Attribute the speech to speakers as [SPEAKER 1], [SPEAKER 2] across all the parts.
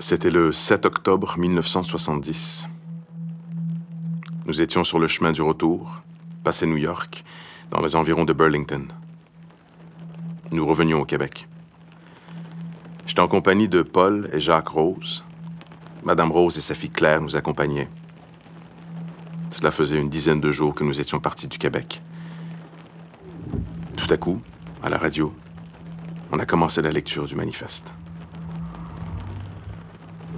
[SPEAKER 1] C'était le 7 octobre 1970. Nous étions sur le chemin du retour, passé New York, dans les environs de Burlington. Nous revenions au Québec. J'étais en compagnie de Paul et Jacques Rose. Madame Rose et sa fille Claire nous accompagnaient. Cela faisait une dizaine de jours que nous étions partis du Québec. Tout à coup, à la radio, on a commencé la lecture du manifeste.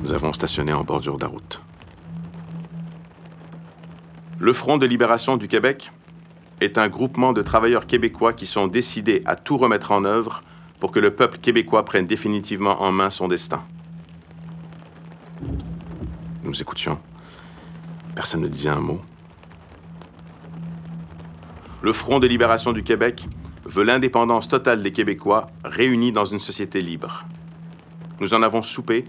[SPEAKER 1] Nous avons stationné en bordure de route. Le Front de libération du Québec est un groupement de travailleurs québécois qui sont décidés à tout remettre en œuvre pour que le peuple québécois prenne définitivement en main son destin. Nous écoutions. Personne ne disait un mot. Le Front de libération du Québec veut l'indépendance totale des Québécois réunis dans une société libre. Nous en avons soupé,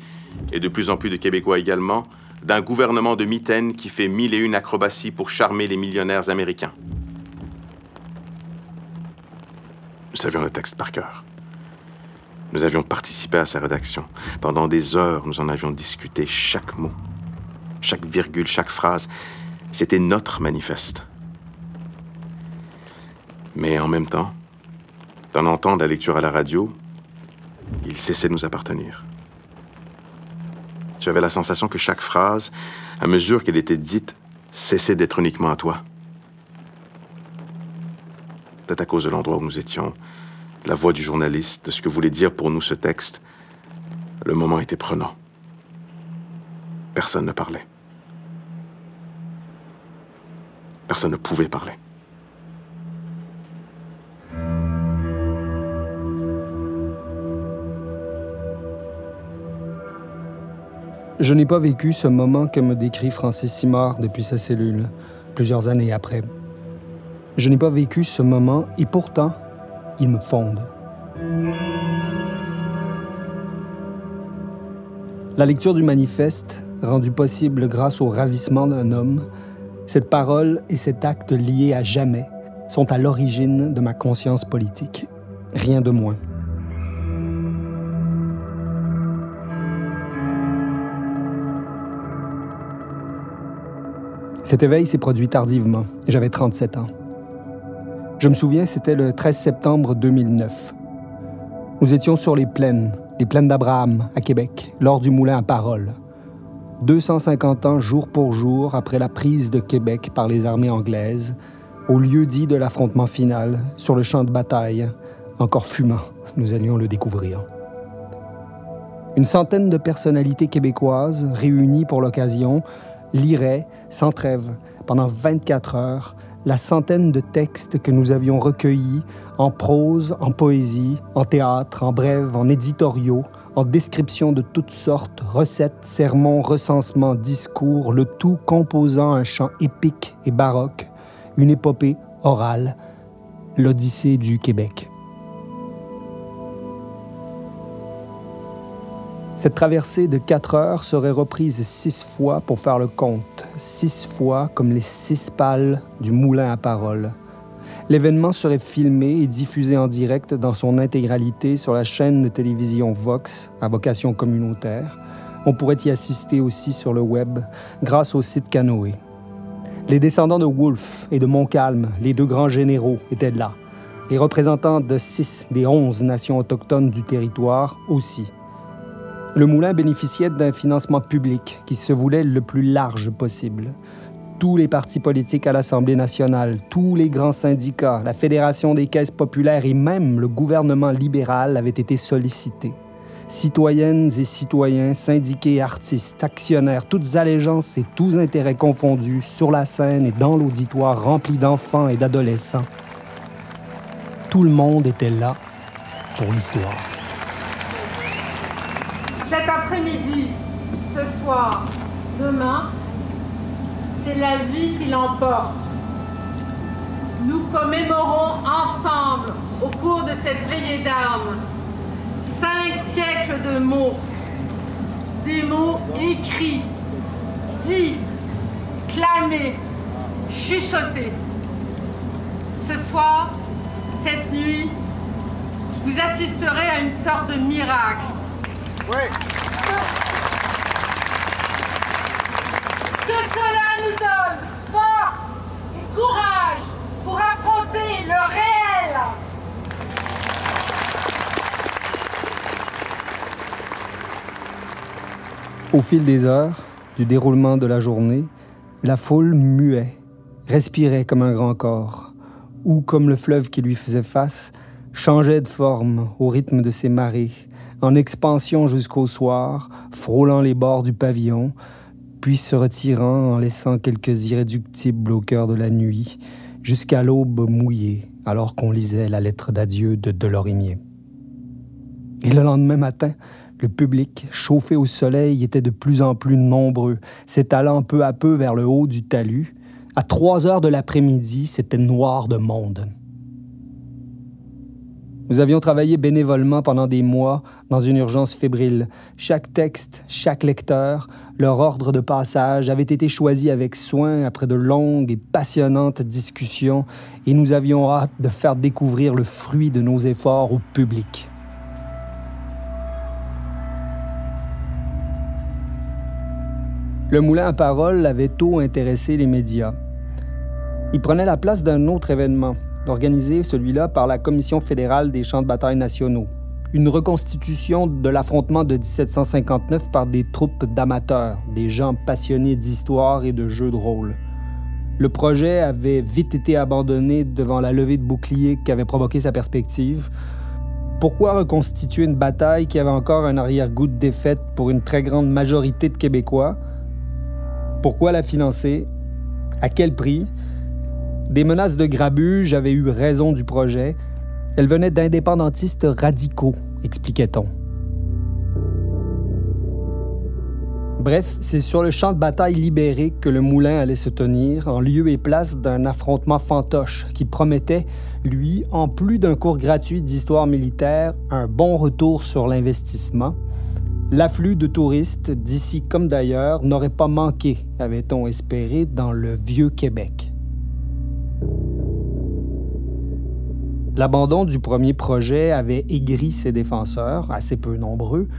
[SPEAKER 1] et de plus en plus de Québécois également, d'un gouvernement de mitaines qui fait mille et une acrobaties pour charmer les millionnaires américains. Nous savions le texte par cœur. Nous avions participé à sa rédaction. Pendant des heures, nous en avions discuté chaque mot, chaque virgule, chaque phrase. C'était notre manifeste. Mais en même temps, d'en entendre la lecture à la radio, il cessait de nous appartenir. Tu avais la sensation que chaque phrase, à mesure qu'elle était dite, cessait d'être uniquement à toi. Peut-être à cause de l'endroit où nous étions, la voix du journaliste, de ce que voulait dire pour nous ce texte, le moment était prenant. Personne ne parlait. Personne ne pouvait parler.
[SPEAKER 2] Je n'ai pas vécu ce moment que me décrit Francis Simard depuis sa cellule, plusieurs années après. Je n'ai pas vécu ce moment et pourtant, il me fonde. La lecture du manifeste, rendue possible grâce au ravissement d'un homme, cette parole et cet acte liés à jamais sont à l'origine de ma conscience politique. Rien de moins. Cet éveil s'est produit tardivement. J'avais 37 ans. Je me souviens, c'était le 13 septembre 2009. Nous étions sur les plaines, les plaines d'Abraham, à Québec, lors du moulin à Parole. 250 ans jour pour jour après la prise de Québec par les armées anglaises, au lieu dit de l'affrontement final, sur le champ de bataille, encore fumant, nous allions le découvrir. Une centaine de personnalités québécoises réunies pour l'occasion lirait, sans trêve, pendant 24 heures, la centaine de textes que nous avions recueillis en prose, en poésie, en théâtre, en brève, en éditoriaux, en descriptions de toutes sortes, recettes, sermons, recensements, discours, le tout composant un chant épique et baroque, une épopée orale, l'Odyssée du Québec. Cette traversée de quatre heures serait reprise six fois pour faire le compte, six fois comme les six pales du moulin à parole. L'événement serait filmé et diffusé en direct dans son intégralité sur la chaîne de télévision Vox, à vocation communautaire. On pourrait y assister aussi sur le web grâce au site Canoë. Les descendants de Wolfe et de Montcalm, les deux grands généraux, étaient là. Les représentants de six des onze nations autochtones du territoire aussi. Le moulin bénéficiait d'un financement public qui se voulait le plus large possible. Tous les partis politiques à l'Assemblée nationale, tous les grands syndicats, la Fédération des caisses populaires et même le gouvernement libéral avaient été sollicités. Citoyennes et citoyens, syndiqués, artistes, actionnaires, toutes allégeances et tous intérêts confondus, sur la scène et dans l'auditoire rempli d'enfants et d'adolescents. Tout le monde était là pour l'histoire
[SPEAKER 3] cet après-midi, ce demain, c'est la vie qui l'emporte. Nous commémorons ensemble, au cours de cette veillée d'armes, cinq siècles de mots, des mots écrits, dits, clamés, chuchotés. Ce soir, cette nuit, vous assisterez à une sorte de miracle. Cela nous donne force et courage pour affronter le réel.
[SPEAKER 2] Au fil des heures, du déroulement de la journée, la foule muait, respirait comme un grand corps, ou comme le fleuve qui lui faisait face, changeait de forme au rythme de ses marées, en expansion jusqu'au soir, frôlant les bords du pavillon, puis se retirant en laissant quelques irréductibles au cœur de la nuit, jusqu'à l'aube mouillée, alors qu'on lisait la lettre d'adieu de Delorimier. Et le lendemain matin, le public, chauffé au soleil, était de plus en plus nombreux, s'étalant peu à peu vers le haut du talus. À trois heures de l'après-midi, c'était noir de monde. Nous avions travaillé bénévolement pendant des mois dans une urgence fébrile. Chaque texte, chaque lecteur, leur ordre de passage avait été choisi avec soin après de longues et passionnantes discussions et nous avions hâte de faire découvrir le fruit de nos efforts au public. Le moulin à parole avait tôt intéressé les médias. Il prenait la place d'un autre événement, organisé celui-là par la Commission fédérale des champs de bataille nationaux, une reconstitution de l'affrontement de 1759 par des troupes d'amateurs, des gens passionnés d'histoire et de jeux de rôle. Le projet avait vite été abandonné devant la levée de boucliers qu'avait provoqué sa perspective. Pourquoi reconstituer une bataille qui avait encore un arrière-goût de défaite pour une très grande majorité de Québécois? Pourquoi la financer? À quel prix? Des menaces de grabuge avaient eu raison du projet. Elles venaient d'indépendantistes radicaux, expliquait-on. Bref, c'est sur le champ de bataille libéré que le moulin allait se tenir, en lieu et place d'un affrontement fantoche qui promettait, lui, en plus d'un cours gratuit d'histoire militaire, un bon retour sur l'investissement L'afflux de touristes, d'ici comme d'ailleurs, n'aurait pas manqué, avait-on espéré, dans le vieux Québec. L'abandon du premier projet avait aigri ses défenseurs, assez peu nombreux,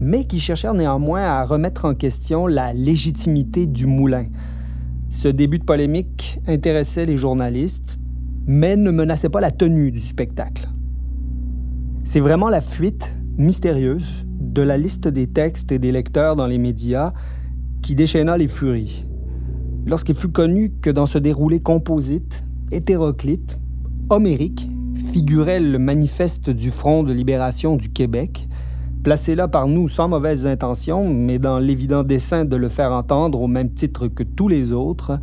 [SPEAKER 2] mais qui cherchèrent néanmoins à remettre en question la légitimité du moulin. Ce début de polémique intéressait les journalistes, mais ne menaçait pas la tenue du spectacle. C'est vraiment la fuite mystérieuse de la liste des textes et des lecteurs dans les médias qui déchaîna les furies. Lorsqu'il fut connu que dans ce déroulé composite, hétéroclite, homérique, figurait le manifeste du Front de libération du Québec, placé là par nous sans mauvaises intentions, mais dans l'évident dessein de le faire entendre au même titre que tous les autres,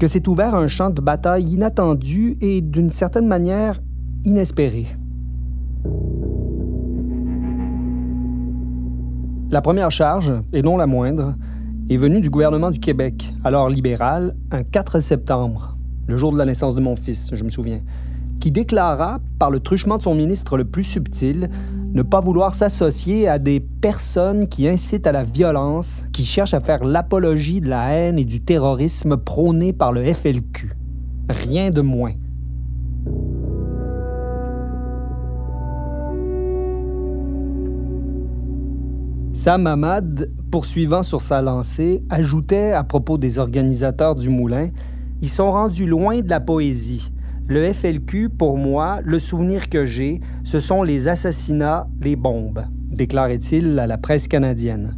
[SPEAKER 2] que s'est ouvert un champ de bataille inattendu et d'une certaine manière inespéré. La première charge, et non la moindre, est venue du gouvernement du Québec, alors libéral, un 4 septembre, le jour de la naissance de mon fils, je me souviens, qui déclara, par le truchement de son ministre le plus subtil, ne pas vouloir s'associer à des personnes qui incitent à la violence, qui cherchent à faire l'apologie de la haine et du terrorisme prôné par le FLQ. Rien de moins. Sam Hamad, poursuivant sur sa lancée, ajoutait à propos des organisateurs du moulin Ils sont rendus loin de la poésie. Le FLQ, pour moi, le souvenir que j'ai, ce sont les assassinats, les bombes, déclarait-il à la presse canadienne.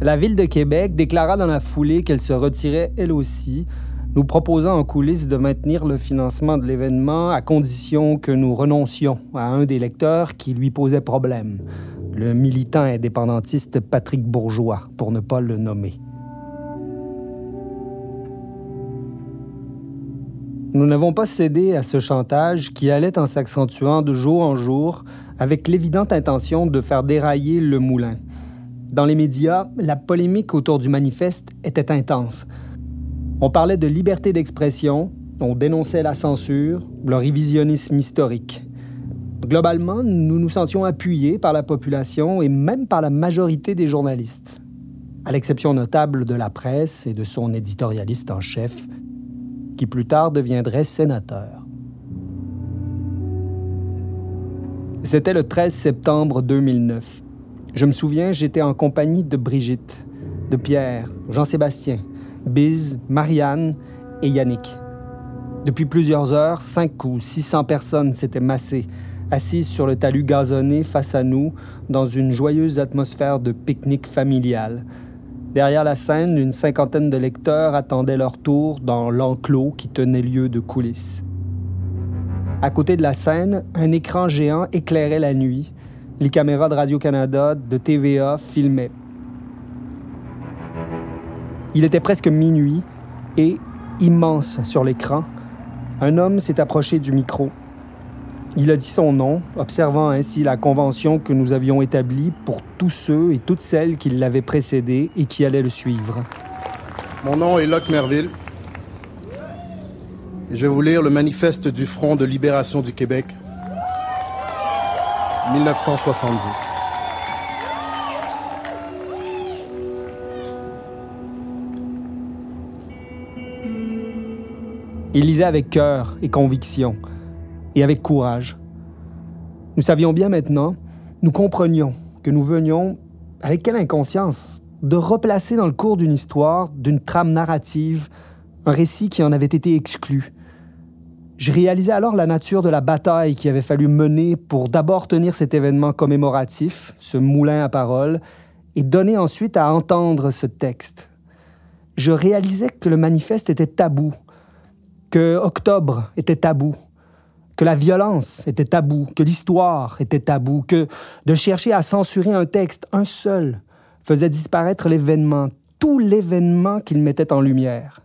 [SPEAKER 2] La ville de Québec déclara dans la foulée qu'elle se retirait elle aussi, nous proposant en coulisses de maintenir le financement de l'événement à condition que nous renoncions à un des lecteurs qui lui posait problème, le militant indépendantiste Patrick Bourgeois, pour ne pas le nommer. Nous n'avons pas cédé à ce chantage qui allait en s'accentuant de jour en jour avec l'évidente intention de faire dérailler le moulin. Dans les médias, la polémique autour du manifeste était intense. On parlait de liberté d'expression, on dénonçait la censure, le révisionnisme historique. Globalement, nous nous sentions appuyés par la population et même par la majorité des journalistes, à l'exception notable de la presse et de son éditorialiste en chef, qui plus tard deviendrait sénateur. C'était le 13 septembre 2009. Je me souviens, j'étais en compagnie de Brigitte, de Pierre, Jean-Sébastien, Biz, Marianne et Yannick. Depuis plusieurs heures, cinq ou 600 personnes s'étaient massées, assises sur le talus gazonné face à nous, dans une joyeuse atmosphère de pique-nique familial. Derrière la scène, une cinquantaine de lecteurs attendaient leur tour dans l'enclos qui tenait lieu de coulisses. À côté de la scène, un écran géant éclairait la nuit. Les caméras de Radio-Canada, de TVA filmaient. Il était presque minuit et, immense sur l'écran, un homme s'est approché du micro. Il a dit son nom, observant ainsi la convention que nous avions établie pour tous ceux et toutes celles qui l'avaient précédé et qui allaient le suivre.
[SPEAKER 4] Mon nom est Locke Merville. Et je vais vous lire le manifeste du Front de libération du Québec, 1970.
[SPEAKER 2] Il lisait avec cœur et conviction, et avec courage. Nous savions bien maintenant, nous comprenions que nous venions, avec quelle inconscience, de replacer dans le cours d'une histoire, d'une trame narrative, un récit qui en avait été exclu. Je réalisais alors la nature de la bataille qu'il avait fallu mener pour d'abord tenir cet événement commémoratif, ce moulin à parole, et donner ensuite à entendre ce texte. Je réalisais que le manifeste était tabou, que Octobre était tabou, que la violence était tabou, que l'histoire était tabou, que de chercher à censurer un texte, un seul, faisait disparaître l'événement, tout l'événement qu'il mettait en lumière.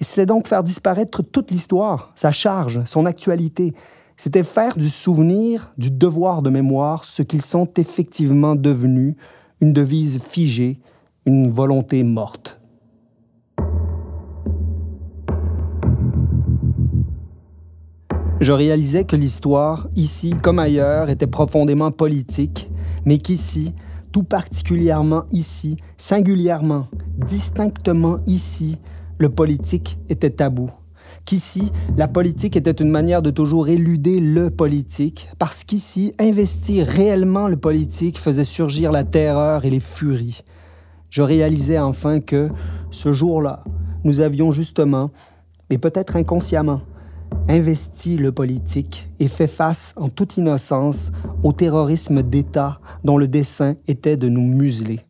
[SPEAKER 2] Et c'était donc faire disparaître toute l'histoire, sa charge, son actualité. C'était faire du souvenir, du devoir de mémoire, ce qu'ils sont effectivement devenus, une devise figée, une volonté morte. Je réalisais que l'histoire, ici comme ailleurs, était profondément politique, mais qu'ici, tout particulièrement ici, singulièrement, distinctement ici, le politique était tabou. Qu'ici, la politique était une manière de toujours éluder le politique, parce qu'ici, investir réellement le politique faisait surgir la terreur et les furies. Je réalisais enfin que, ce jour-là, nous avions justement, mais peut-être inconsciemment, investi le politique et fait face en toute innocence au terrorisme d'État dont le dessein était de nous museler.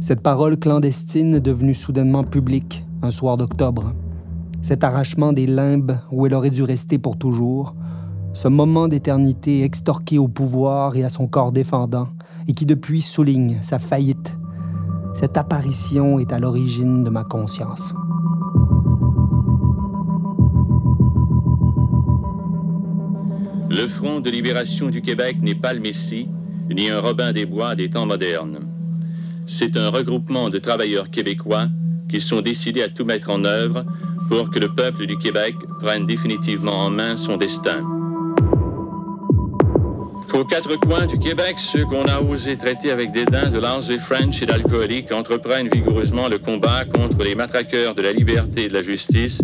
[SPEAKER 2] Cette parole clandestine devenue soudainement publique un soir d'octobre, cet arrachement des limbes où elle aurait dû rester pour toujours, ce moment d'éternité extorqué au pouvoir et à son corps défendant, et qui depuis souligne sa faillite, cette apparition est à l'origine de ma conscience.
[SPEAKER 5] Le Front de libération du Québec n'est pas le Messie, ni un Robin des Bois des temps modernes. C'est un regroupement de travailleurs québécois qui sont décidés à tout mettre en œuvre pour que le peuple du Québec prenne définitivement en main son destin. Qu'aux quatre coins du Québec, ceux qu'on a osé traiter avec dédain de lancers French et d'alcooliques entreprennent vigoureusement le combat contre les matraqueurs de la liberté et de la justice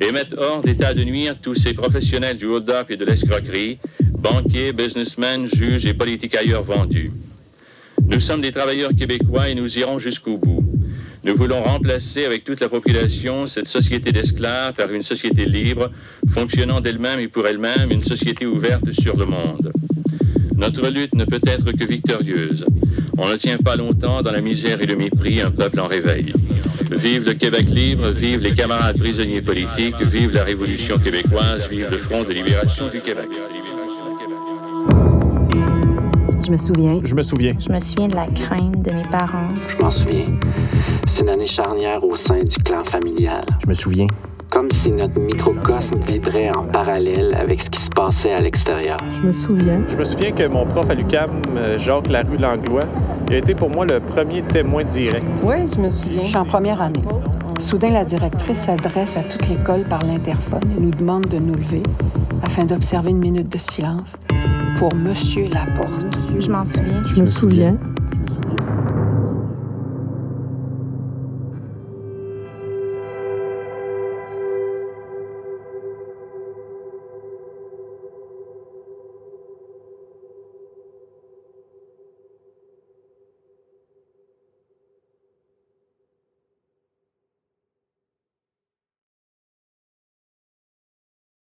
[SPEAKER 5] et mettent hors d'état de nuire tous ces professionnels du hold-up et de l'escroquerie, banquiers, businessmen, juges et politiques ailleurs vendus. Nous sommes des travailleurs québécois et nous irons jusqu'au bout. Nous voulons remplacer avec toute la population cette société d'esclaves par une société libre, fonctionnant d'elle-même et pour elle-même, une société ouverte sur le monde. Notre lutte ne peut être que victorieuse. On ne tient pas longtemps dans la misère et le mépris un peuple en réveil. Vive le Québec libre, vive les camarades prisonniers politiques, vive la Révolution québécoise, vive le Front de libération du Québec.
[SPEAKER 6] Je me souviens.
[SPEAKER 7] Je me souviens.
[SPEAKER 8] Je me souviens de la crainte de mes parents.
[SPEAKER 9] Je m'en souviens. C'est une année charnière au sein du clan familial.
[SPEAKER 7] Je me souviens.
[SPEAKER 9] Comme si notre microcosme vibrait en parallèle avec ce qui se passait à l'extérieur.
[SPEAKER 6] Je me souviens.
[SPEAKER 7] Je me souviens que mon prof à l'UCAM, euh, Jacques Larue Langlois, il a été pour moi le premier témoin direct.
[SPEAKER 6] Oui, je me souviens.
[SPEAKER 10] Je suis en première année. Soudain, la directrice s'adresse à toute l'école par l'interphone et nous demande de nous lever afin d'observer une minute de silence pour Monsieur Laporte.
[SPEAKER 8] Je m'en souviens.
[SPEAKER 6] Je me souviens.